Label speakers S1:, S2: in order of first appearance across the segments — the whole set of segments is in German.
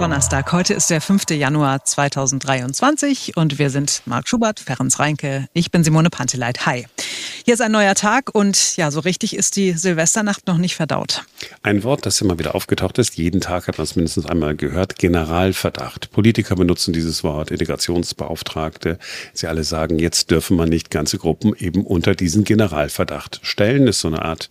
S1: Donnerstag. Heute ist der 5. Januar 2023 und wir sind Marc Schubert, Ferenc Reinke. Ich bin Simone Panteleit. Hi. Hier ist ein neuer Tag und ja, so richtig ist die Silvesternacht noch nicht verdaut.
S2: Ein Wort, das immer wieder aufgetaucht ist. Jeden Tag hat man es mindestens einmal gehört. Generalverdacht. Politiker benutzen dieses Wort, Integrationsbeauftragte. Sie alle sagen, jetzt dürfen man nicht ganze Gruppen eben unter diesen Generalverdacht stellen. Das ist so eine Art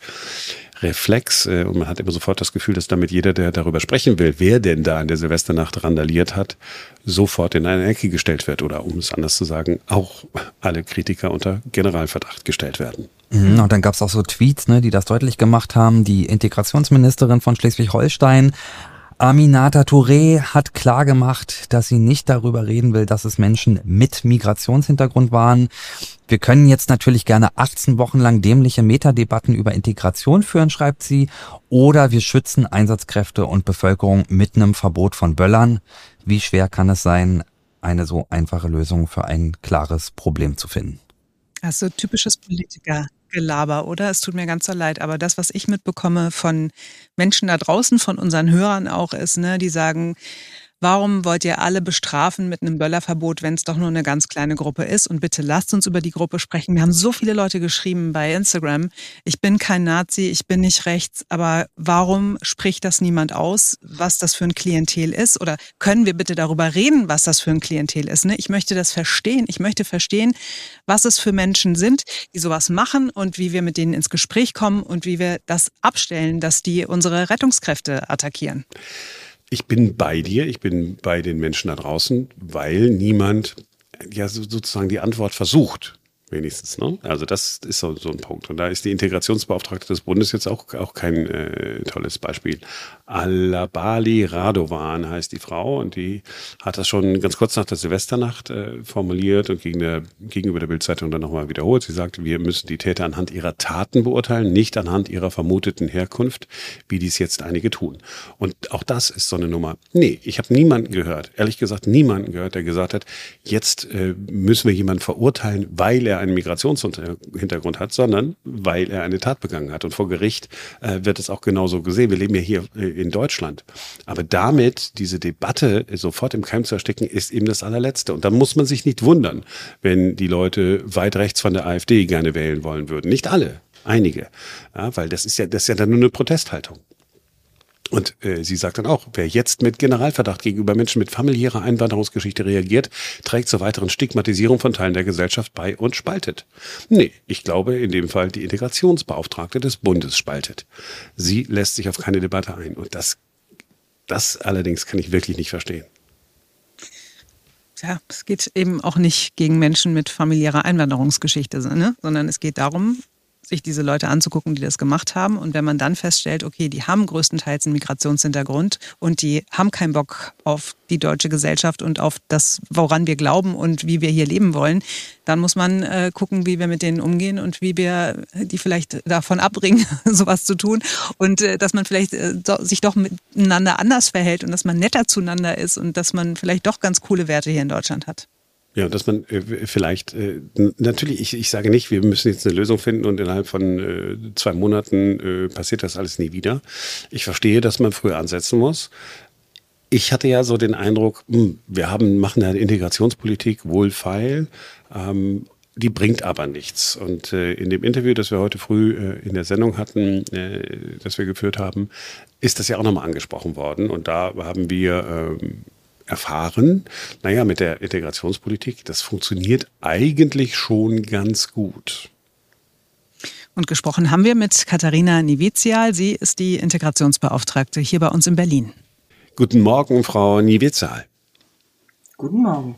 S2: Reflex äh, und man hat immer sofort das Gefühl, dass damit jeder, der darüber sprechen will, wer denn da in der Silvesternacht randaliert hat, sofort in eine Ecke gestellt wird oder um es anders zu sagen, auch alle Kritiker unter Generalverdacht gestellt werden.
S3: Mhm, und dann gab es auch so Tweets, ne, die das deutlich gemacht haben. Die Integrationsministerin von Schleswig-Holstein Aminata Touré hat klargemacht, dass sie nicht darüber reden will, dass es Menschen mit Migrationshintergrund waren. Wir können jetzt natürlich gerne 18 Wochen lang dämliche Metadebatten über Integration führen, schreibt sie, oder wir schützen Einsatzkräfte und Bevölkerung mit einem Verbot von Böllern. Wie schwer kann es sein, eine so einfache Lösung für ein klares Problem zu finden?
S1: Also typisches Politiker. Gelaber, oder? Es tut mir ganz so leid, aber das, was ich mitbekomme von Menschen da draußen, von unseren Hörern auch, ist, ne, die sagen, Warum wollt ihr alle bestrafen mit einem Böllerverbot, wenn es doch nur eine ganz kleine Gruppe ist? Und bitte lasst uns über die Gruppe sprechen. Wir haben so viele Leute geschrieben bei Instagram. Ich bin kein Nazi, ich bin nicht rechts, aber warum spricht das niemand aus, was das für ein Klientel ist? Oder können wir bitte darüber reden, was das für ein Klientel ist? Ne? Ich möchte das verstehen. Ich möchte verstehen, was es für Menschen sind, die sowas machen und wie wir mit denen ins Gespräch kommen und wie wir das abstellen, dass die unsere Rettungskräfte attackieren
S2: ich bin bei dir, ich bin bei den Menschen da draußen, weil niemand ja sozusagen die Antwort versucht wenigstens. Ne? Also das ist so, so ein Punkt. Und da ist die Integrationsbeauftragte des Bundes jetzt auch, auch kein äh, tolles Beispiel. Alabali Radovan heißt die Frau und die hat das schon ganz kurz nach der Silvesternacht äh, formuliert und gegen der, gegenüber der Bildzeitung dann nochmal wiederholt. Sie sagt, wir müssen die Täter anhand ihrer Taten beurteilen, nicht anhand ihrer vermuteten Herkunft, wie dies jetzt einige tun. Und auch das ist so eine Nummer. Nee, ich habe niemanden gehört, ehrlich gesagt niemanden gehört, der gesagt hat, jetzt äh, müssen wir jemanden verurteilen, weil er einen Migrationshintergrund hat, sondern weil er eine Tat begangen hat. Und vor Gericht äh, wird es auch genauso gesehen. Wir leben ja hier äh, in Deutschland. Aber damit diese Debatte sofort im Keim zu ersticken, ist eben das allerletzte. Und da muss man sich nicht wundern, wenn die Leute weit rechts von der AfD gerne wählen wollen würden. Nicht alle, einige. Ja, weil das ist ja, das ist ja dann nur eine Protesthaltung. Und äh, sie sagt dann auch, wer jetzt mit Generalverdacht gegenüber Menschen mit familiärer Einwanderungsgeschichte reagiert, trägt zur weiteren Stigmatisierung von Teilen der Gesellschaft bei und spaltet. Nee, ich glaube in dem Fall die Integrationsbeauftragte des Bundes spaltet. Sie lässt sich auf keine Debatte ein. Und das, das allerdings kann ich wirklich nicht verstehen.
S1: Ja, es geht eben auch nicht gegen Menschen mit familiärer Einwanderungsgeschichte, ne? sondern es geht darum, sich diese Leute anzugucken, die das gemacht haben. Und wenn man dann feststellt, okay, die haben größtenteils einen Migrationshintergrund und die haben keinen Bock auf die deutsche Gesellschaft und auf das, woran wir glauben und wie wir hier leben wollen, dann muss man äh, gucken, wie wir mit denen umgehen und wie wir die vielleicht davon abbringen, sowas zu tun. Und äh, dass man vielleicht äh, sich doch miteinander anders verhält und dass man netter zueinander ist und dass man vielleicht doch ganz coole Werte hier in Deutschland hat.
S2: Ja, dass man äh, vielleicht, äh, natürlich, ich, ich sage nicht, wir müssen jetzt eine Lösung finden und innerhalb von äh, zwei Monaten äh, passiert das alles nie wieder. Ich verstehe, dass man früher ansetzen muss. Ich hatte ja so den Eindruck, mh, hm, wir haben, machen eine Integrationspolitik wohlfeil, ähm, die bringt aber nichts. Und äh, in dem Interview, das wir heute früh äh, in der Sendung hatten, das wir geführt haben, ist das ja auch nochmal angesprochen worden. Und da haben wir ähm, erfahren, naja, mit der Integrationspolitik, das funktioniert eigentlich schon ganz gut.
S1: Und gesprochen haben wir mit Katharina Nivizial. Sie ist die Integrationsbeauftragte hier bei uns in Berlin.
S2: Guten Morgen, Frau Nivizial.
S4: Guten Morgen.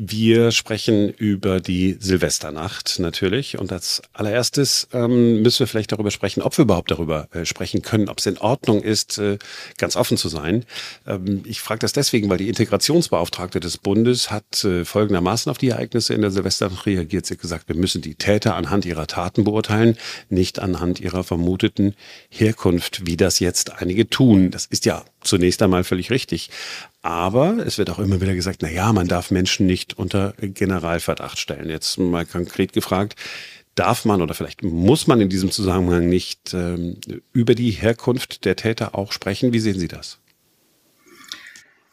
S2: Wir sprechen über die Silvesternacht natürlich. Und als allererstes ähm, müssen wir vielleicht darüber sprechen, ob wir überhaupt darüber äh, sprechen können, ob es in Ordnung ist, äh, ganz offen zu sein. Ähm, ich frage das deswegen, weil die Integrationsbeauftragte des Bundes hat äh, folgendermaßen auf die Ereignisse in der Silvesternacht reagiert. Sie hat gesagt, wir müssen die Täter anhand ihrer Taten beurteilen, nicht anhand ihrer vermuteten Herkunft, wie das jetzt einige tun. Das ist ja zunächst einmal völlig richtig. Aber es wird auch immer wieder gesagt, na ja, man darf Menschen nicht unter Generalverdacht stellen. Jetzt mal konkret gefragt, darf man oder vielleicht muss man in diesem Zusammenhang nicht ähm, über die Herkunft der Täter auch sprechen? Wie sehen Sie das?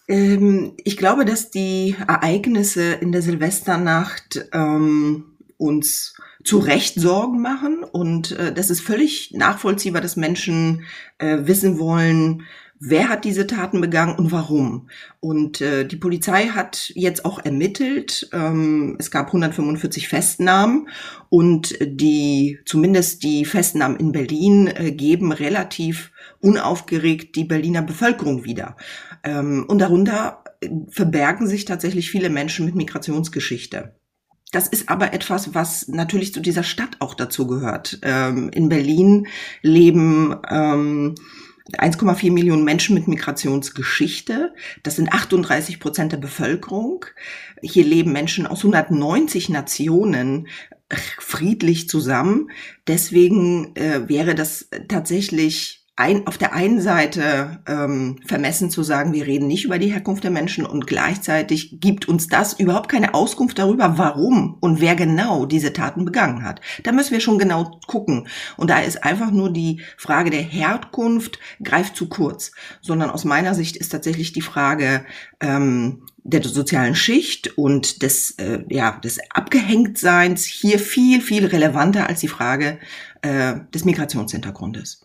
S4: Ähm, ich glaube, dass die Ereignisse in der Silvesternacht ähm, uns zu Recht Sorgen machen und äh, das ist völlig nachvollziehbar, dass Menschen äh, wissen wollen, wer hat diese Taten begangen und warum. Und äh, die Polizei hat jetzt auch ermittelt. Ähm, es gab 145 Festnahmen und die, zumindest die Festnahmen in Berlin, äh, geben relativ unaufgeregt die Berliner Bevölkerung wieder. Ähm, und darunter äh, verbergen sich tatsächlich viele Menschen mit Migrationsgeschichte. Das ist aber etwas, was natürlich zu dieser Stadt auch dazu gehört. Ähm, in Berlin leben ähm, 1,4 Millionen Menschen mit Migrationsgeschichte. Das sind 38 Prozent der Bevölkerung. Hier leben Menschen aus 190 Nationen friedlich zusammen. Deswegen äh, wäre das tatsächlich ein, auf der einen Seite ähm, vermessen zu sagen, wir reden nicht über die Herkunft der Menschen und gleichzeitig gibt uns das überhaupt keine Auskunft darüber, warum und wer genau diese Taten begangen hat. Da müssen wir schon genau gucken. Und da ist einfach nur die Frage der Herkunft greift zu kurz, sondern aus meiner Sicht ist tatsächlich die Frage ähm, der sozialen Schicht und des, äh, ja, des Abgehängtseins hier viel, viel relevanter als die Frage äh, des Migrationshintergrundes.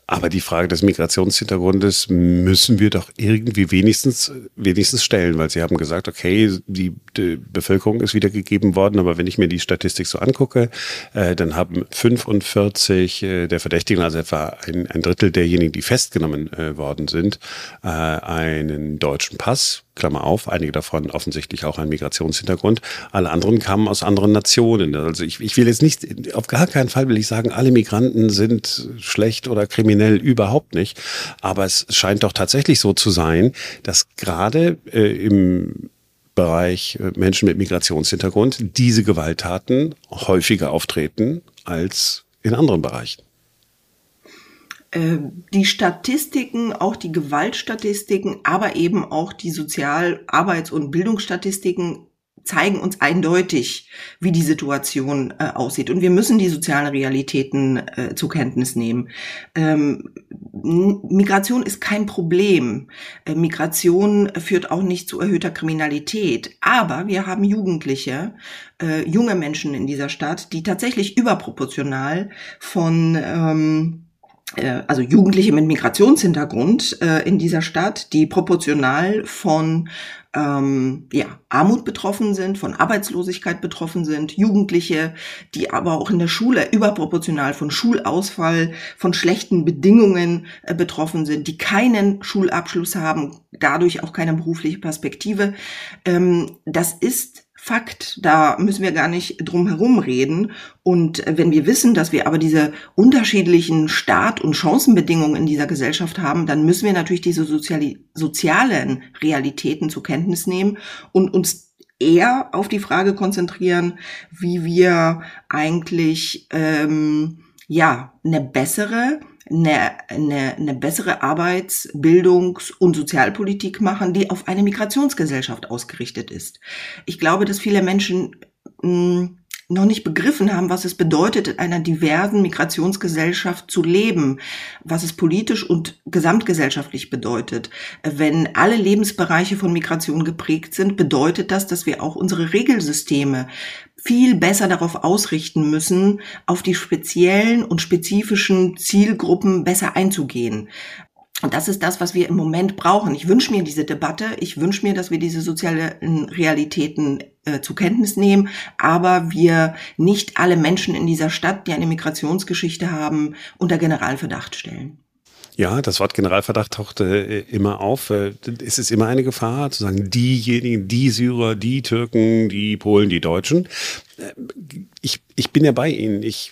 S2: Aber die Frage des Migrationshintergrundes müssen wir doch irgendwie wenigstens, wenigstens stellen, weil Sie haben gesagt, okay, die, die Bevölkerung ist wiedergegeben worden, aber wenn ich mir die Statistik so angucke, äh, dann haben 45 äh, der Verdächtigen, also etwa ein, ein Drittel derjenigen, die festgenommen äh, worden sind, äh, einen deutschen Pass Klammer auf, einige davon offensichtlich auch einen Migrationshintergrund. Alle anderen kamen aus anderen Nationen. Also ich, ich will jetzt nicht, auf gar keinen Fall will ich sagen, alle Migranten sind schlecht oder kriminell, überhaupt nicht. Aber es scheint doch tatsächlich so zu sein, dass gerade äh, im Bereich äh, Menschen mit Migrationshintergrund diese Gewalttaten häufiger auftreten als in anderen Bereichen.
S4: Äh, die Statistiken, auch die Gewaltstatistiken, aber eben auch die Sozial-, Arbeits- und Bildungsstatistiken zeigen uns eindeutig, wie die Situation äh, aussieht. Und wir müssen die sozialen Realitäten äh, zur Kenntnis nehmen. Ähm, Migration ist kein Problem. Äh, Migration führt auch nicht zu erhöhter Kriminalität. Aber wir haben Jugendliche, äh, junge Menschen in dieser Stadt, die tatsächlich überproportional von ähm, äh, also Jugendliche mit Migrationshintergrund äh, in dieser Stadt, die proportional von ähm, ja, Armut betroffen sind, von Arbeitslosigkeit betroffen sind, Jugendliche, die aber auch in der Schule überproportional von Schulausfall, von schlechten Bedingungen äh, betroffen sind, die keinen Schulabschluss haben, dadurch auch keine berufliche Perspektive. Ähm, das ist Fakt, da müssen wir gar nicht drum herum reden. Und wenn wir wissen, dass wir aber diese unterschiedlichen Start- und Chancenbedingungen in dieser Gesellschaft haben, dann müssen wir natürlich diese soziali sozialen Realitäten zur Kenntnis nehmen und uns eher auf die Frage konzentrieren, wie wir eigentlich ähm, ja eine bessere eine, eine, eine bessere Arbeits-, Bildungs- und Sozialpolitik machen, die auf eine Migrationsgesellschaft ausgerichtet ist. Ich glaube, dass viele Menschen mh, hm, noch nicht begriffen haben, was es bedeutet, in einer diversen Migrationsgesellschaft zu leben, was es politisch und gesamtgesellschaftlich bedeutet. Wenn alle Lebensbereiche von Migration geprägt sind, bedeutet das, dass wir auch unsere Regelsysteme viel besser darauf ausrichten müssen, auf die speziellen und spezifischen Zielgruppen besser einzugehen. Und das ist das, was wir im Moment brauchen. Ich wünsche mir diese Debatte. Ich wünsche mir, dass wir diese sozialen Realitäten äh, zur Kenntnis nehmen, aber wir nicht alle Menschen in dieser Stadt, die eine Migrationsgeschichte haben, unter Generalverdacht stellen.
S2: Ja, das Wort Generalverdacht taucht äh, immer auf. Äh, es ist immer eine Gefahr, zu sagen, diejenigen, die Syrer, die Türken, die Polen, die Deutschen. Äh, ich, ich bin ja bei Ihnen. Ich,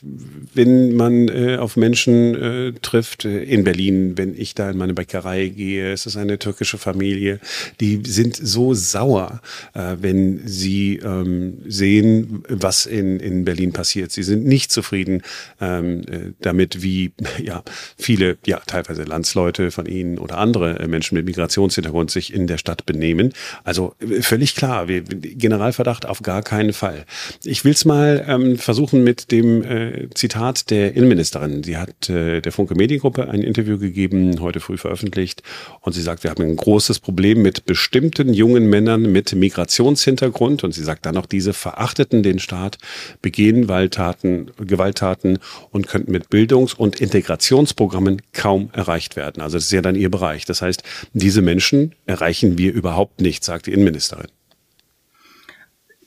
S2: wenn man äh, auf Menschen äh, trifft äh, in Berlin, wenn ich da in meine Bäckerei gehe, es ist eine türkische Familie, die sind so sauer, äh, wenn sie ähm, sehen, was in, in Berlin passiert. Sie sind nicht zufrieden ähm, äh, damit, wie ja viele, ja teilweise Landsleute von ihnen oder andere Menschen mit Migrationshintergrund sich in der Stadt benehmen. Also völlig klar, wir, Generalverdacht auf gar keinen Fall. Ich Ich will es mal ähm, versuchen mit dem äh, Zitat der Innenministerin. Sie hat äh, der Funke Mediengruppe ein Interview gegeben, heute früh veröffentlicht. Und sie sagt, wir haben ein großes Problem mit bestimmten jungen Männern mit Migrationshintergrund. Und sie sagt dann noch, diese verachteten den Staat, begehen Gewalttaten, Gewalttaten und könnten mit Bildungs- und Integrationsprogrammen kaum erreicht werden. Also das ist ja dann ihr Bereich. Das heißt, diese Menschen erreichen wir überhaupt nicht, sagt die Innenministerin.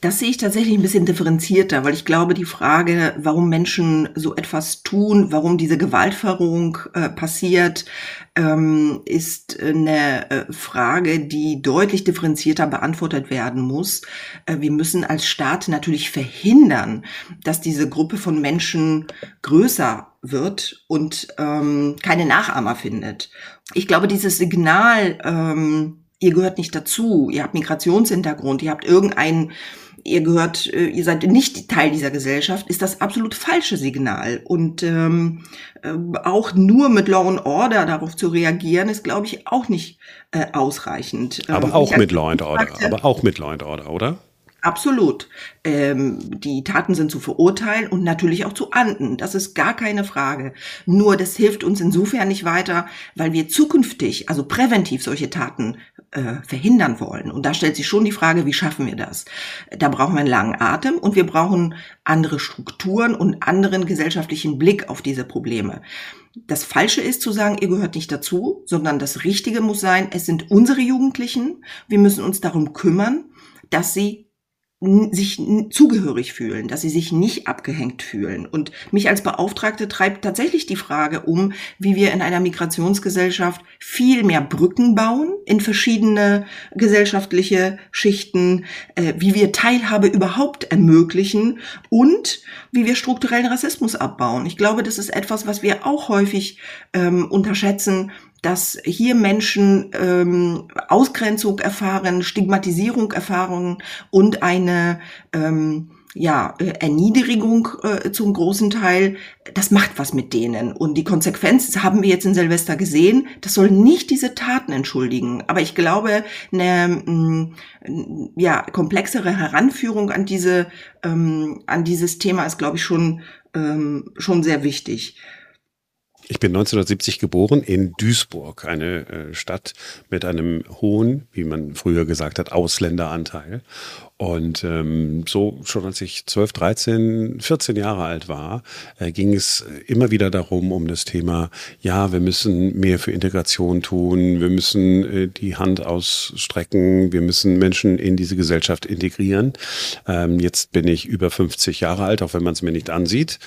S4: Das sehe ich tatsächlich ein bisschen differenzierter, weil ich glaube, die Frage, warum Menschen so etwas tun, warum diese Gewaltverrohung äh, passiert, ähm, ist eine äh, Frage, die deutlich differenzierter beantwortet werden muss. Äh, wir müssen als Staat natürlich verhindern, dass diese Gruppe von Menschen größer wird und ähm, keine Nachahmer findet. Ich glaube, dieses Signal, ähm, ihr gehört nicht dazu, ihr habt Migrationshintergrund, ihr habt irgendeinen ihr gehört, äh, ihr seid nicht Teil dieser Gesellschaft, ist das absolut falsche Signal. Und ähm, äh, auch nur mit Law and Order darauf zu reagieren, ist, glaube ich, auch nicht äh, ausreichend.
S2: Aber ähm, auch mit Law and Order, aber auch mit Law and Order, oder?
S4: Absolut. Ähm, die Taten sind zu verurteilen und natürlich auch zu ahnden. Das ist gar keine Frage. Nur das hilft uns insofern nicht weiter, weil wir zukünftig, also präventiv solche Taten äh, verhindern wollen. Und da stellt sich schon die Frage, wie schaffen wir das? Da brauchen wir einen langen Atem und wir brauchen andere Strukturen und anderen gesellschaftlichen Blick auf diese Probleme. Das Falsche ist zu sagen, ihr gehört nicht dazu, sondern das Richtige muss sein, es sind unsere Jugendlichen. Wir müssen uns darum kümmern, dass sie sich zugehörig fühlen, dass sie sich nicht abgehängt fühlen. Und mich als Beauftragte treibt tatsächlich die Frage um, wie wir in einer Migrationsgesellschaft viel mehr Brücken bauen in verschiedene gesellschaftliche Schichten, äh, wie wir Teilhabe überhaupt ermöglichen und wie wir strukturellen Rassismus abbauen. Ich glaube, das ist etwas, was wir auch häufig ähm, unterschätzen, dass hier Menschen ähm, Ausgrenzung erfahren, Stigmatisierung erfahren und eine ähm, ja, äh, Erniedrigung äh, zum großen Teil, das macht was mit denen. Und die Konsequenz haben wir jetzt in Silvester gesehen. Das soll nicht diese Taten entschuldigen. Aber ich glaube, eine mh, mm, ja, komplexere Heranführung an diese, ähm, an dieses Thema ist, glaube ich, schon, ähm, schon sehr wichtig.
S2: Ich bin 1970 geboren in Duisburg, eine äh, Stadt mit einem hohen, wie man früher gesagt hat, Ausländeranteil. Und ähm, so schon als ich 12, 13, 14 Jahre alt war, äh, ging es immer wieder darum, um das Thema, ja, wir müssen mehr für Integration tun, wir müssen äh, die Hand ausstrecken, wir müssen Menschen in diese Gesellschaft integrieren. Ähm, jetzt bin ich über 50 Jahre alt, auch wenn man es mir nicht ansieht.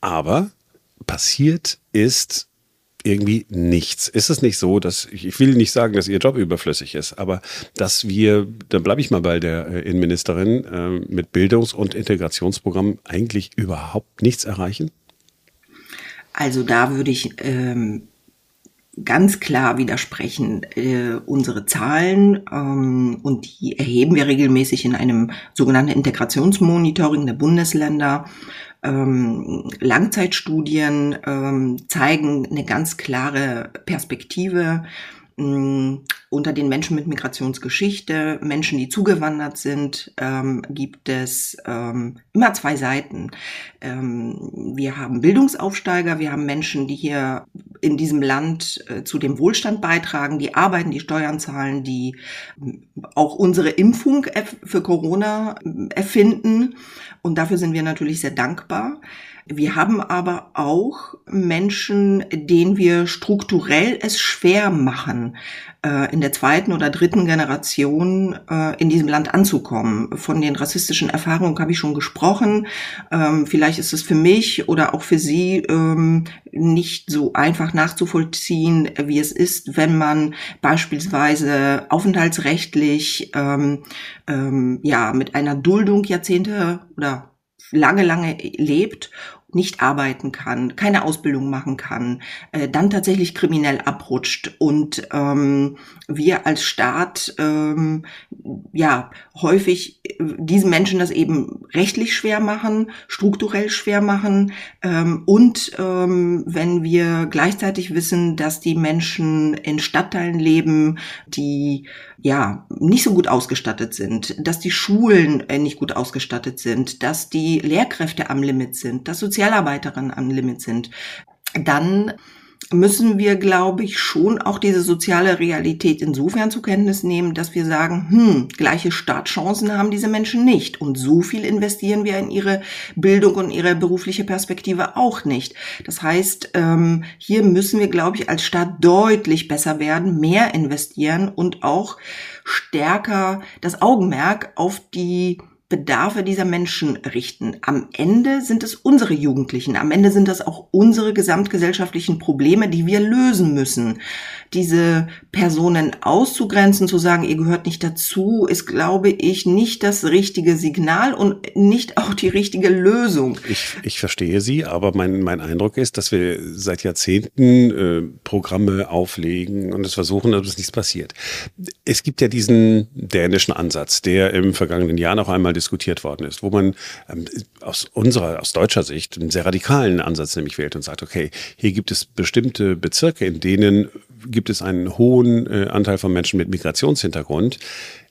S2: Aber passiert ist irgendwie nichts. Ist es nicht so, dass, ich will nicht sagen, dass ihr Job überflüssig ist, aber dass wir, dann bleibe ich mal bei der äh, Innenministerin, äh, mit Bildungs- und Integrationsprogrammen eigentlich überhaupt nichts erreichen?
S4: Also da würde ich ähm, ganz klar widersprechen. Äh, unsere Zahlen, ähm, und die erheben wir regelmäßig in einem sogenannten Integrationsmonitoring der Bundesländer, ähm, Langzeitstudien ähm, zeigen eine ganz klare Perspektive ähm, unter den Menschen mit Migrationsgeschichte, Menschen, die zugewandert sind, ähm, gibt es ähm, immer zwei Seiten. Ähm, wir haben Bildungsaufsteiger, wir haben Menschen, die hier in diesem Land äh, zu dem Wohlstand beitragen, die arbeiten, die Steuern zahlen, die äh, auch unsere Impfung für Corona äh, erfinden und dafür sind wir natürlich sehr dankbar. Wir haben aber auch Menschen, denen wir strukturell es schwer machen, äh, in der zweiten oder dritten Generation äh, in diesem Land anzukommen. Von den rassistischen Erfahrungen habe ich schon gesprochen. Ähm, vielleicht ist es für mich oder auch für Sie ähm, nicht so einfach nachzuvollziehen, wie es ist, wenn man beispielsweise aufenthaltsrechtlich ähm, ja mit einer Duldung Jahrzehnte oder lange, lange lebt nicht arbeiten kann, keine Ausbildung machen kann, äh, dann tatsächlich kriminell abrutscht und ähm, wir als Staat ähm, ja häufig äh, diesen Menschen das eben rechtlich schwer machen, strukturell schwer machen ähm, und ähm, wenn wir gleichzeitig wissen, dass die Menschen in Stadtteilen leben, die ja nicht so gut ausgestattet sind, dass die Schulen äh, nicht gut ausgestattet sind, dass die Lehrkräfte am Limit sind, dass Sozialarbeiterinnen am Limit sind, dann müssen wir, glaube ich, schon auch diese soziale Realität insofern zur Kenntnis nehmen, dass wir sagen, hm, gleiche Startchancen haben diese Menschen nicht. Und so viel investieren wir in ihre Bildung und ihre berufliche Perspektive auch nicht. Das heißt, ähm, hier müssen wir, glaube ich, als Staat deutlich besser werden, mehr investieren und auch stärker das Augenmerk auf die Bedarfe dieser Menschen richten. Am Ende sind es unsere Jugendlichen, am Ende sind das auch unsere gesamtgesellschaftlichen Probleme, die wir lösen müssen diese Personen auszugrenzen, zu sagen, ihr gehört nicht dazu, ist, glaube ich, nicht das richtige Signal und nicht auch die richtige Lösung.
S2: Ich, ich verstehe Sie, aber mein, mein Eindruck ist, dass wir seit Jahrzehnten äh, Programme auflegen und es versuchen, dass nichts passiert. Es gibt ja diesen dänischen Ansatz, der im vergangenen Jahr noch einmal diskutiert worden ist, wo man ähm, aus unserer, aus deutscher Sicht einen sehr radikalen Ansatz nämlich wählt und sagt, okay, hier gibt es bestimmte Bezirke, in denen gibt es einen hohen äh, Anteil von Menschen mit Migrationshintergrund.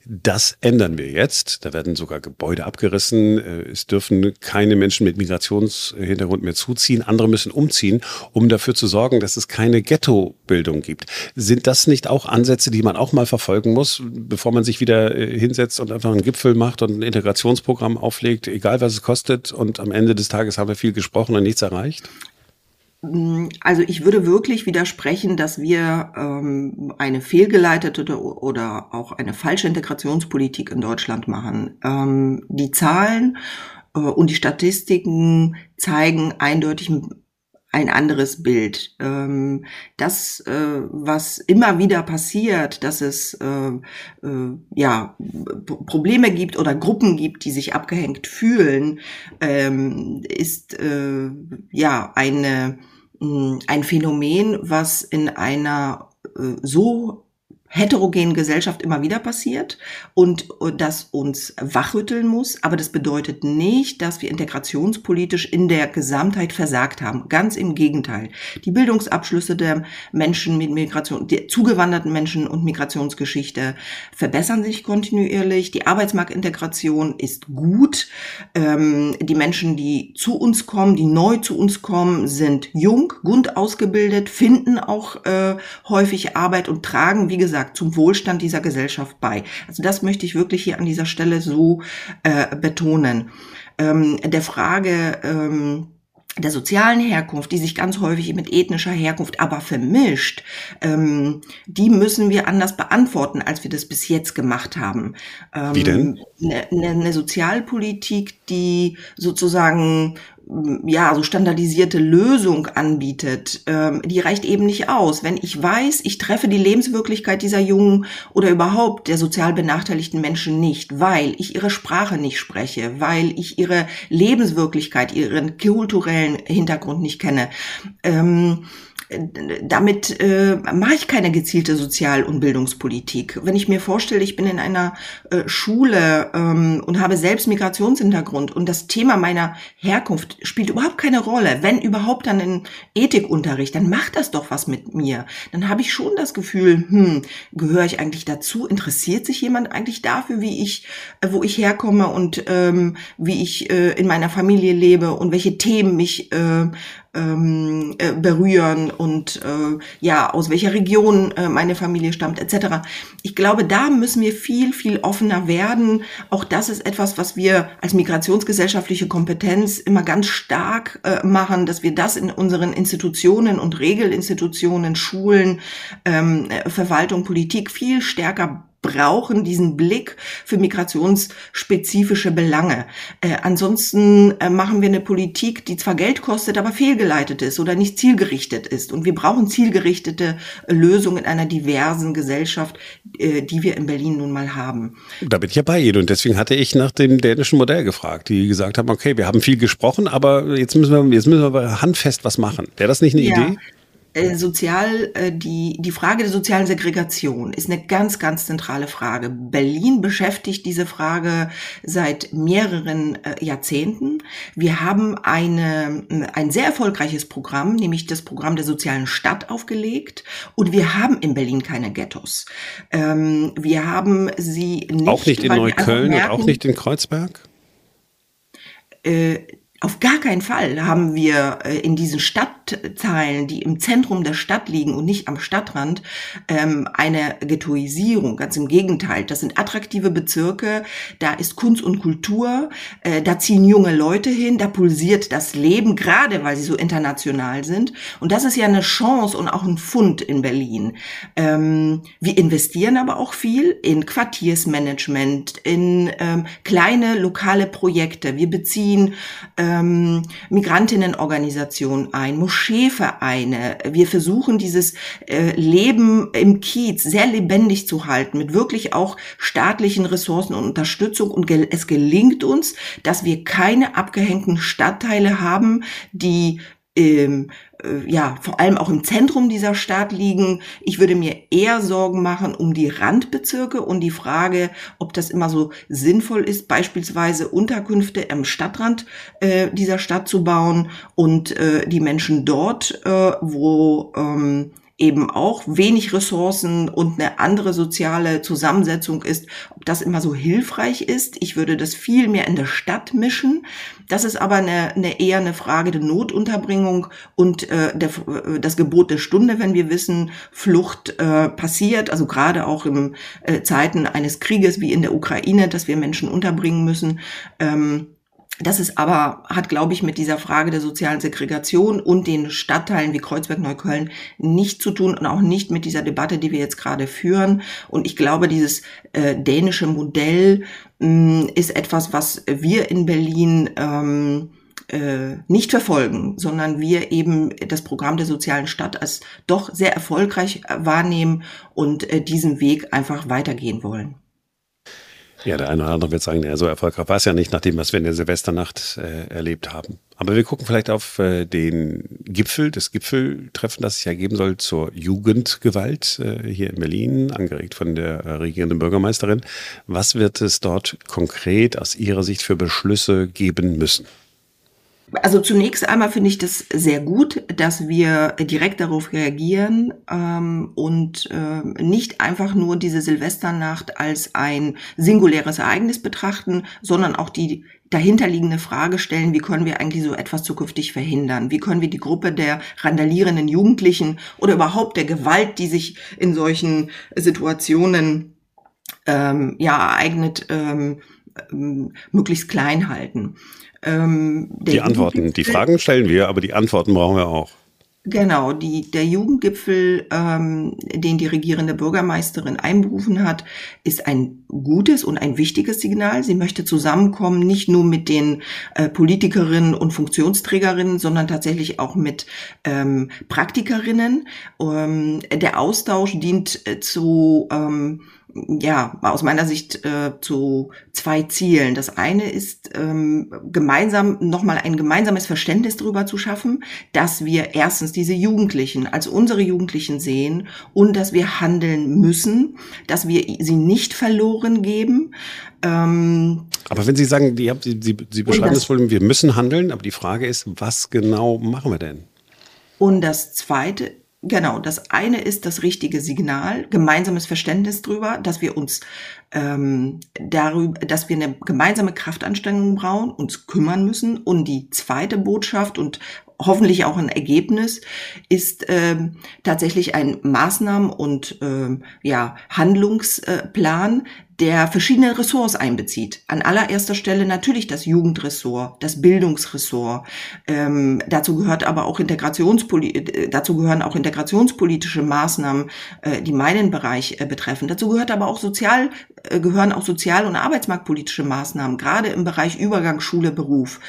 S2: Das ändern wir jetzt. Da werden sogar Gebäude abgerissen. Äh, es dürfen keine Menschen mit Migrationshintergrund mehr zuziehen. Andere müssen umziehen, um dafür zu sorgen, dass es keine Ghettobildung gibt. Sind das nicht auch Ansätze, die man auch mal verfolgen muss, bevor man sich wieder äh, hinsetzt und einfach einen Gipfel macht und ein Integrationsprogramm auflegt, egal was es kostet und am Ende des Tages haben wir viel gesprochen und nichts erreicht?
S4: Mm, also ich würde wirklich widersprechen, dass wir ähm, eine fehlgeleitete oder auch eine falsche Integrationspolitik in Deutschland machen. Ähm, die Zahlen äh, und die Statistiken zeigen eindeutig ein anderes Bild. Ähm, das, äh, was immer wieder passiert, dass es äh, äh, ja Probleme gibt oder Gruppen gibt, die sich abgehängt fühlen, ähm, ist äh, ja eine ein Phänomen, was in einer äh, so heterogenen Gesellschaft immer wieder passiert und das uns wachrütteln muss. Aber das bedeutet nicht, dass wir integrationspolitisch in der Gesamtheit versagt haben. Ganz im Gegenteil. Die Bildungsabschlüsse der Menschen mit Migration, der zugewanderten Menschen und Migrationsgeschichte verbessern sich kontinuierlich. Die Arbeitsmarktintegration ist gut. Ähm, die Menschen, die zu uns kommen, die neu zu uns kommen, sind jung, gut ausgebildet, finden auch äh, häufig Arbeit und tragen, wie gesagt, gesagt, zum Wohlstand dieser Gesellschaft bei. Also das möchte ich wirklich hier an dieser Stelle so äh, betonen. Ähm, der Frage, ähm, der sozialen Herkunft, die sich ganz häufig mit ethnischer Herkunft aber vermischt, ähm, die müssen wir anders beantworten, als wir das bis jetzt gemacht haben.
S2: Ähm, Wie denn?
S4: Eine, eine Sozialpolitik, die sozusagen ja, so standardisierte Lösung anbietet, ähm, die reicht eben nicht aus. Wenn ich weiß, ich treffe die Lebenswirklichkeit dieser jungen oder überhaupt der sozial benachteiligten Menschen nicht, weil ich ihre Sprache nicht spreche, weil ich ihre Lebenswirklichkeit, ihren kulturellen Hintergrund nicht kenne, ähm, damit äh, mache ich keine gezielte Sozial- und Bildungspolitik. Wenn ich mir vorstelle, ich bin in einer äh, Schule ähm, und habe selbst Migrationshintergrund und das Thema meiner Herkunft spielt überhaupt keine Rolle, wenn überhaupt dann in Ethikunterricht, dann macht das doch was mit mir. Dann habe ich schon das Gefühl, hm, gehöre ich eigentlich dazu? Interessiert sich jemand eigentlich dafür, wie ich, äh, wo ich herkomme und ähm, wie ich äh, in meiner Familie lebe und welche Themen mich äh, ähm, äh, berühren und äh, ja, aus welcher Region äh, meine Familie stammt, etc. Ich glaube, da müssen wir viel, viel offener werden. Auch das ist etwas, was wir als migrationsgesellschaftliche Kompetenz immer ganz stark äh, machen, dass wir das in unseren Institutionen und Regelinstitutionen, Schulen, ähm, Verwaltung, Politik viel stärker brauchen diesen Blick für migrationsspezifische Belange. Äh, ansonsten äh, machen wir eine Politik, die zwar Geld kostet, aber fehlgeleitet ist oder nicht zielgerichtet ist. Und wir brauchen zielgerichtete Lösungen in einer diversen Gesellschaft, äh, die wir in Berlin nun mal haben.
S2: Da bin ich ja bei Ihnen und deswegen hatte ich nach dem dänischen Modell gefragt, die gesagt haben, okay, wir haben viel gesprochen, aber jetzt müssen wir, jetzt müssen wir handfest was machen. Wäre das nicht eine ja. Idee?
S4: Äh, sozial, äh, die, die Frage der sozialen Segregation ist eine ganz, ganz zentrale Frage. Berlin beschäftigt diese Frage seit mehreren äh, Jahrzehnten. Wir haben eine, ein sehr erfolgreiches Programm, nämlich das Programm der sozialen Stadt aufgelegt. Und wir haben in Berlin keine Ghettos. Ähm, wir haben sie nicht.
S2: Auch nicht in Neukölln merken, und auch nicht in Kreuzberg?
S4: Äh, auf gar keinen Fall haben wir äh, in diesen Stadtteilen, die im Zentrum der Stadt liegen und nicht am Stadtrand, ähm, eine Ghettoisierung. Ganz im Gegenteil. Das sind attraktive Bezirke, da ist Kunst und Kultur, äh, da ziehen junge Leute hin, da pulsiert das Leben, gerade weil sie so international sind. Und das ist ja eine Chance und auch ein Fund in Berlin. Ähm, wir investieren aber auch viel in Quartiersmanagement, in ähm, kleine lokale Projekte. Wir beziehen ähm, Migrantinnenorganisationen ein, Moscheevereine. Wir versuchen dieses äh, Leben im Kiez sehr lebendig zu halten mit wirklich auch staatlichen Ressourcen und Unterstützung. Und gel es gelingt uns, dass wir keine abgehängten Stadtteile haben, die ähm, äh, ja, vor allem auch im Zentrum dieser Stadt liegen. Ich würde mir eher Sorgen machen um die Randbezirke und die Frage, ob das immer so sinnvoll ist, beispielsweise Unterkünfte am Stadtrand äh, dieser Stadt zu bauen und äh, die Menschen dort, äh, wo ähm, eben auch wenig Ressourcen und eine andere soziale Zusammensetzung ist, ob das immer so hilfreich ist. Ich würde das viel mehr in der Stadt mischen. Das ist aber eine, eine eher eine Frage der Notunterbringung und äh, der, äh, das Gebot der Stunde, wenn wir wissen, Flucht äh, passiert, also gerade auch im äh, Zeiten eines Krieges wie in der Ukraine, dass wir Menschen unterbringen müssen. Ähm, das ist aber, hat, glaube ich, mit dieser Frage der sozialen Segregation und den Stadtteilen wie Kreuzberg-Neukölln nicht zu tun und auch nicht mit dieser Debatte, die wir jetzt gerade führen. Und ich glaube, dieses äh, dänische Modell mh, mm, ist etwas, was wir in Berlin ähm, äh, nicht verfolgen, sondern wir eben das Programm der sozialen Stadt als doch sehr erfolgreich wahrnehmen und äh, diesen Weg einfach weitergehen wollen.
S2: Ja, der eine oder andere wird sagen, ja, so erfolgreich war es ja nicht, nachdem was wir in der Silvesternacht äh, erlebt haben. Aber wir gucken vielleicht auf äh, den Gipfel, das Gipfeltreffen, das es ja geben soll zur Jugendgewalt äh, hier in Berlin, angeregt von der äh, regierenden Bürgermeisterin. Was wird es dort konkret aus Ihrer Sicht für Beschlüsse geben müssen?
S4: Also zunächst einmal finde ich das sehr gut, dass wir direkt darauf reagieren ähm, und äh, nicht einfach nur diese Silvesternacht als ein singuläres Ereignis betrachten, sondern auch die dahinterliegende Frage stellen, wie können wir eigentlich so etwas zukünftig verhindern? Wie können wir die Gruppe der randalierenden Jugendlichen oder überhaupt der Gewalt, die sich in solchen Situationen ähm, ja ereignet, ähm, ähm möglichst klein halten?
S2: Ähm, die Antworten, die Fragen stellen wir, aber die Antworten brauchen wir auch.
S4: Genau, die, der Jugendgipfel, ähm, den die regierende Bürgermeisterin einberufen hat, ist ein gutes und ein wichtiges Signal. Sie möchte zusammenkommen, nicht nur mit den äh, Politikerinnen und Funktionsträgerinnen, sondern tatsächlich auch mit ähm, Praktikerinnen. Ähm, der Austausch dient äh, zu ähm, ja, aus meiner Sicht äh, zu zwei Zielen. Das eine ist, ähm, gemeinsam nochmal ein gemeinsames Verständnis darüber zu schaffen, dass wir erstens diese Jugendlichen als unsere Jugendlichen sehen und dass wir handeln müssen, dass wir sie nicht verloren geben.
S2: Ähm, aber wenn Sie sagen, die, Sie, Sie, Sie beschreiben das, das wohl, wir müssen handeln, aber die Frage ist, was genau machen wir denn?
S4: Und das Zweite Genau, das eine ist das richtige Signal, gemeinsames Verständnis darüber, dass wir uns ähm, darüber, dass wir eine gemeinsame Kraftanstrengung brauchen, uns kümmern müssen. Und die zweite Botschaft und hoffentlich auch ein Ergebnis, ist ähm, tatsächlich ein Maßnahmen- und ähm, ja, Handlungsplan, der verschiedene Ressorts einbezieht. An allererster Stelle natürlich das Jugendressort, das Bildungsressort. Ähm, dazu gehört aber auch Integrationspoli äh, dazu gehören auch integrationspolitische Maßnahmen, äh, die meinen Bereich äh, betreffen. Dazu gehört aber auch sozial gehören auch sozial- und arbeitsmarktpolitische Maßnahmen, gerade im Bereich Übergang Schule Beruf.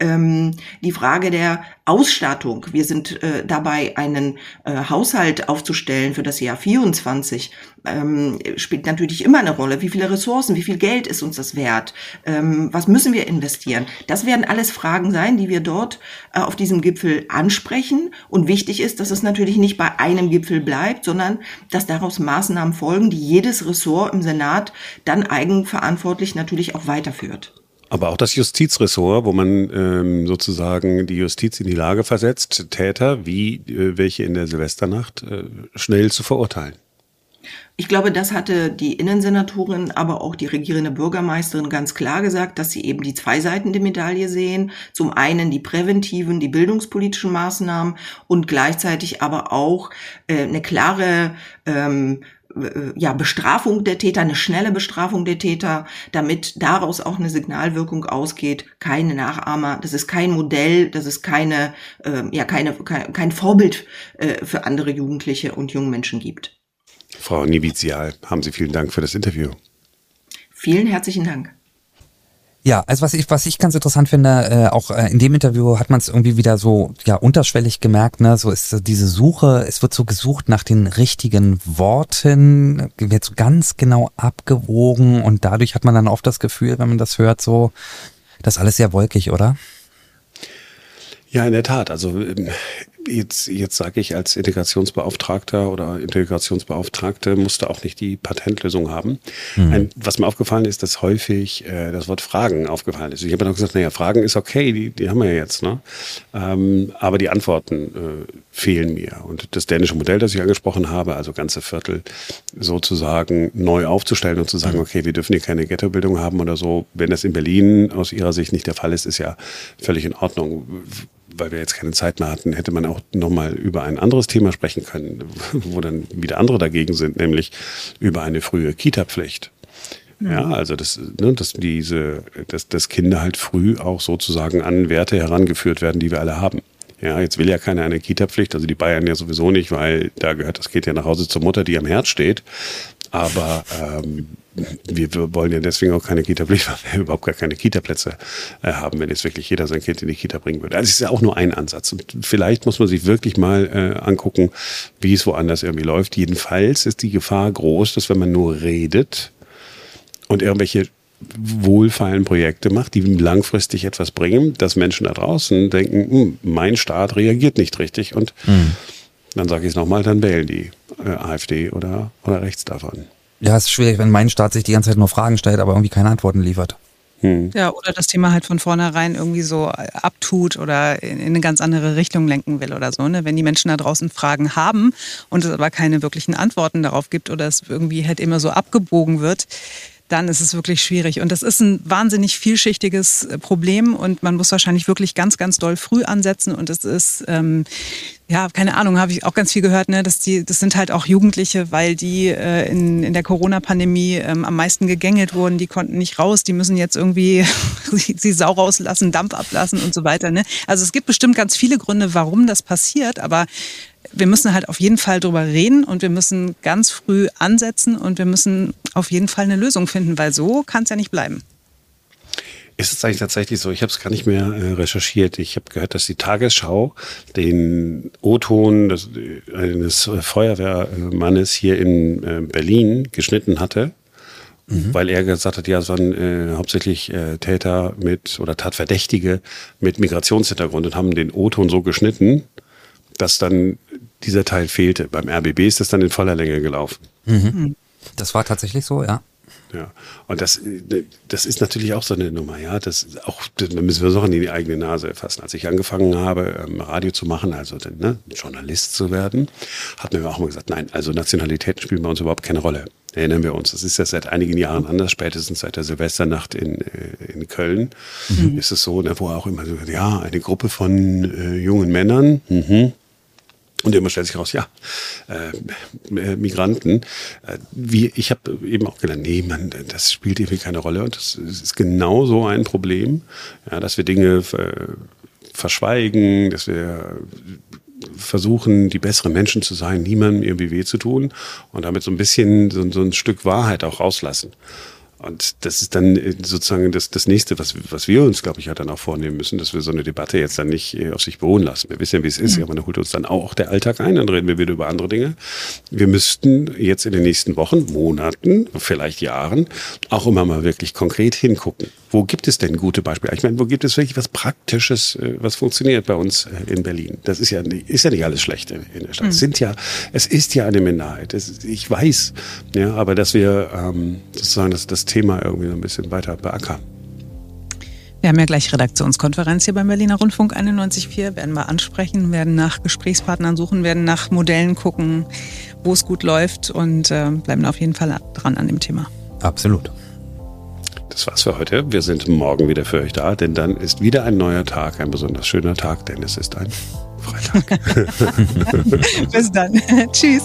S4: Ähm, die Frage der Ausstattung. Wir sind äh, dabei, einen äh, Haushalt aufzustellen für das Jahr 24. Ähm, spielt natürlich immer eine Rolle. Wie viele Ressourcen, wie viel Geld ist uns das wert? Ähm, was müssen wir investieren? Das werden alles Fragen sein, die wir dort äh, auf diesem Gipfel ansprechen. Und wichtig ist, dass es natürlich nicht bei einem Gipfel bleibt, sondern dass daraus Maßnahmen folgen, die jedes Ressort im Senat dann eigenverantwortlich natürlich auch weiterführt.
S2: Aber auch das Justizressort, wo man ähm, sozusagen die Justiz in die Lage versetzt, Täter wie äh, welche in der Silvesternacht äh, schnell zu verurteilen.
S4: Ich glaube, das hatte die Innensenatorin, aber auch die regierende Bürgermeisterin ganz klar gesagt, dass sie eben die zwei Seiten der Medaille sehen. Zum einen die präventiven, die bildungspolitischen Maßnahmen und gleichzeitig aber auch äh, eine klare ähm, äh, ja, Bestrafung der Täter, eine schnelle Bestrafung der Täter, damit daraus auch eine Signalwirkung ausgeht. Keine Nachahmer, das ist kein Modell, das ist keine, äh, ja, keine, kein, kein Vorbild äh, für andere Jugendliche und jungen Menschen gibt.
S2: Frau Nivizial, haben Sie vielen Dank für das Interview.
S4: Vielen herzlichen Dank.
S3: Ja, also was ich, was ich ganz interessant finde, äh, auch äh, in dem Interview hat man es irgendwie wieder so ja unterschwellig gemerkt, ne, so ist diese Suche, es wird so gesucht nach den richtigen Worten, wird so ganz genau abgewogen und dadurch hat man dann oft das Gefühl, wenn man das hört, so, das ist alles sehr wolkig, oder?
S2: Ja, in der Tat. Also ähm, jetzt, jetzt sage ich als Integrationsbeauftragter oder Integrationsbeauftragte musste auch nicht die Patentlösung haben. Mhm. Ein, was mir aufgefallen ist, dass häufig äh, das Wort Fragen aufgefallen ist. Ich habe dann gesagt, naja, Fragen ist okay, die, die haben wir ja jetzt, ne? Ähm, aber die Antworten äh, fehlen mir. Und das dänische Modell, das ich angesprochen habe, also ganze Viertel sozusagen neu aufzustellen und zu sagen, mhm. okay, wir dürfen hier keine Ghettobildung haben oder so, wenn das in Berlin aus Ihrer Sicht nicht der Fall ist, ist ja völlig in Ordnung weil wir jetzt keine Zeit mehr hatten, hätte man auch nochmal über ein anderes Thema sprechen können, wo dann wieder andere dagegen sind, nämlich über eine frühe Kita-Pflicht. Ja, also das, ne, dass diese, dass, dass Kinder halt früh auch sozusagen an Werte herangeführt werden, die wir alle haben. Ja, jetzt will ja keiner eine Kita-Pflicht, also die Bayern ja sowieso nicht, weil da gehört das Kind ja nach Hause zur Mutter, die am Herz steht. Aber ähm, wir wollen ja deswegen auch keine wir überhaupt gar keine Kita-Plätze äh, haben, wenn jetzt wirklich jeder sein Kind in die Kita bringen würde. Also es ist ja auch nur ein Ansatz. Und vielleicht muss man sich wirklich mal äh, angucken, wie es woanders irgendwie läuft. Jedenfalls ist die Gefahr groß, dass wenn man nur redet und irgendwelche wohlfeilen Projekte macht, die langfristig etwas bringen, dass Menschen da draußen denken, hm, mein Staat reagiert nicht richtig und mhm. dann sage ich es nochmal, dann wählen die äh, AfD oder, oder rechts davon.
S3: Ja, es ist schwierig, wenn mein Staat sich die ganze Zeit nur Fragen stellt, aber irgendwie keine Antworten liefert.
S1: Hm. Ja, oder das Thema halt von vornherein irgendwie so abtut oder in, eine ganz andere Richtung lenken will oder so. Ne? Wenn die Menschen da draußen Fragen haben und es aber keine wirklichen Antworten darauf gibt oder es irgendwie halt immer so abgebogen wird, dann ist es wirklich schwierig. Und das ist ein wahnsinnig vielschichtiges äh, Problem und man muss wahrscheinlich wirklich ganz, ganz doll früh ansetzen. Und es ist, ähm, ja, keine Ahnung, habe ich auch ganz viel gehört, ne, dass die, das sind halt auch Jugendliche, weil die äh, in, in der Corona-Pandemie ähm, am meisten gegängelt wurden, die konnten nicht raus, die müssen jetzt irgendwie sie Sau rauslassen, Dampf ablassen und so weiter. Ne? Also es gibt bestimmt ganz viele Gründe, warum das passiert, aber wir müssen halt auf jeden Fall drüber reden und wir müssen ganz früh ansetzen und wir müssen auf jeden Fall eine Lösung finden, weil so kann es ja nicht bleiben.
S2: Ist es eigentlich tatsächlich so? Ich habe es gar nicht mehr äh, recherchiert. Ich habe gehört, dass die Tagesschau den O-Ton des, eines Feuerwehrmannes hier in äh, Berlin geschnitten hatte. Mhm. Weil er gesagt hat, ja, es waren äh, hauptsächlich äh, Täter mit oder Tatverdächtige mit Migrationshintergrund und haben den O-Ton so geschnitten, dass dann dieser Teil fehlte. Beim RBB ist das dann in voller Länge gelaufen.
S3: Mhm. Das war tatsächlich so, ja.
S2: Ja, und das, das ist natürlich auch so eine Nummer, ja. Das auch, da müssen wir so in die eigene Nase fassen. Als ich angefangen habe, ähm, Radio zu machen, also ne, Journalist zu werden, hat mir auch mal gesagt, nein, also Nationalitäten spielen bei uns überhaupt keine Rolle. Erinnern wir uns, das ist ja seit einigen Jahren anders, spätestens seit der Silvesternacht in, äh, in Köln mhm. ist es so, ne, wo auch immer so, ja, eine Gruppe von äh, jungen Männern, mhm, und immer stellt sich raus, ja, äh, Migranten. Äh, wie, ich habe eben auch gedacht, nee, man, das spielt irgendwie keine Rolle. Und das ist genau so ein Problem, ja, dass wir Dinge äh, verschweigen, dass wir versuchen, die besseren Menschen zu sein, niemandem irgendwie weh zu tun und damit so ein bisschen so, so ein Stück Wahrheit auch rauslassen. Und das ist dann äh, sozusagen das, das nächste, was, was wir uns, glaube ich, ja dann auch vornehmen müssen, dass wir so eine Debatte jetzt dann nicht äh, auf sich beruhen lassen. Wir wissen ja, wie es ist, mhm. aber dann holt uns dann auch der Alltag ein, dann reden wir wieder über andere Dinge. Wir müssten jetzt in den nächsten Wochen, Monaten, vielleicht Jahren auch immer mal wirklich konkret hingucken. Wo gibt es denn gute Beispiele? Ich meine, wo gibt es wirklich was Praktisches, äh, was funktioniert bei uns in Berlin? Das ist ja, ist ja nicht alles schlecht in, in der Stadt. Mhm. Es sind ja, es ist ja eine Minderheit. Das, ich weiß, ja, aber dass wir ähm, sozusagen das, das Thema irgendwie so ein bisschen weiter beackern.
S1: Wir haben ja gleich Redaktionskonferenz hier beim Berliner Rundfunk 91.4, werden wir ansprechen, werden nach Gesprächspartnern suchen, werden nach Modellen gucken, wo es gut läuft und äh, bleiben auf jeden Fall dran an dem Thema.
S3: Absolut.
S2: Das war's für heute. Wir sind morgen wieder für euch da, denn dann ist wieder ein neuer Tag, ein besonders schöner Tag, denn es ist ein Freitag.
S1: Bis dann. Tschüss.